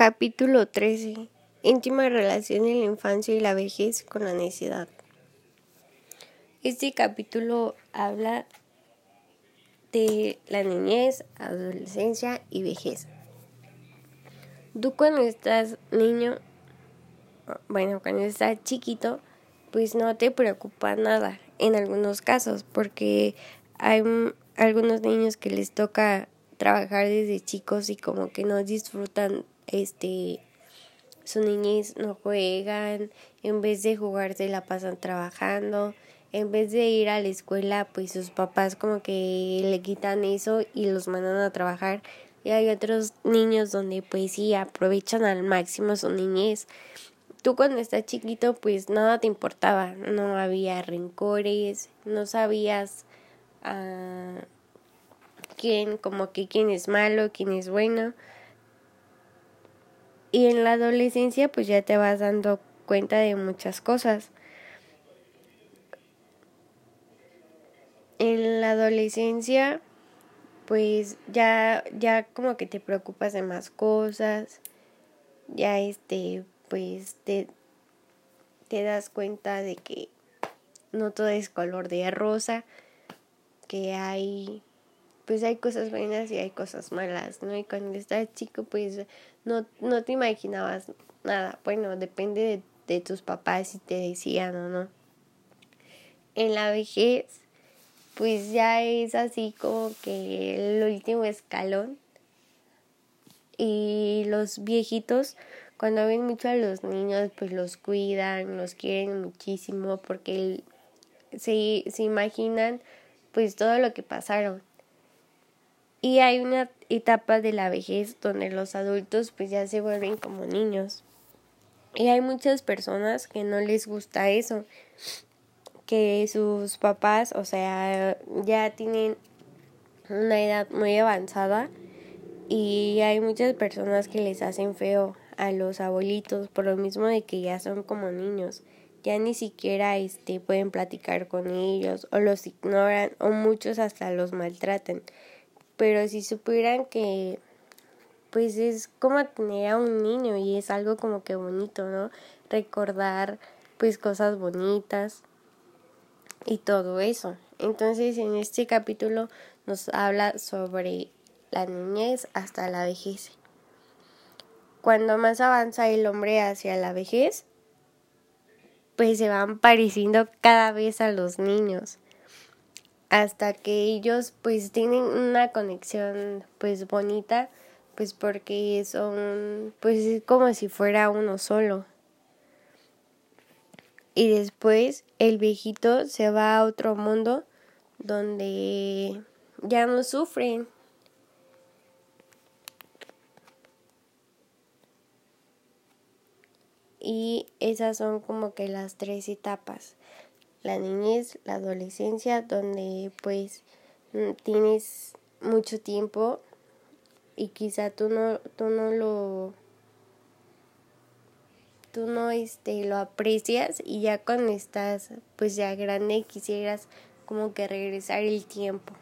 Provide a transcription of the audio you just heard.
Capítulo 13. Íntima relación en la infancia y la vejez con la necedad. Este capítulo habla de la niñez, adolescencia y vejez. Tú cuando estás niño, bueno, cuando estás chiquito, pues no te preocupa nada en algunos casos, porque hay algunos niños que les toca trabajar desde chicos y como que no disfrutan este su niñez no juegan, en vez de jugar se la pasan trabajando, en vez de ir a la escuela, pues sus papás como que le quitan eso y los mandan a trabajar. Y hay otros niños donde pues sí aprovechan al máximo su niñez. Tú cuando estás chiquito pues nada te importaba, no había rencores, no sabías uh, quién, como que quién es malo, quién es bueno y en la adolescencia pues ya te vas dando cuenta de muchas cosas. En la adolescencia pues ya ya como que te preocupas de más cosas. Ya este pues te te das cuenta de que no todo es color de rosa, que hay pues hay cosas buenas y hay cosas malas, ¿no? Y cuando estás chico, pues no, no te imaginabas nada. Bueno, depende de, de tus papás si te decían o no. En la vejez, pues ya es así como que el último escalón. Y los viejitos, cuando ven mucho a los niños, pues los cuidan, los quieren muchísimo porque se, se imaginan pues todo lo que pasaron. Y hay una etapa de la vejez donde los adultos pues ya se vuelven como niños. Y hay muchas personas que no les gusta eso, que sus papás, o sea, ya tienen una edad muy avanzada y hay muchas personas que les hacen feo a los abuelitos por lo mismo de que ya son como niños ya ni siquiera este pueden platicar con ellos o los ignoran o muchos hasta los maltratan pero si supieran que pues es como tener a un niño y es algo como que bonito, ¿no? Recordar pues cosas bonitas y todo eso. Entonces en este capítulo nos habla sobre la niñez hasta la vejez. Cuando más avanza el hombre hacia la vejez, pues se van pareciendo cada vez a los niños hasta que ellos pues tienen una conexión pues bonita pues porque son pues es como si fuera uno solo. Y después el viejito se va a otro mundo donde ya no sufren. Y esas son como que las tres etapas la niñez, la adolescencia, donde pues mm, tienes mucho tiempo y quizá tú no, tú no lo tú no este lo aprecias y ya cuando estás pues ya grande quisieras como que regresar el tiempo.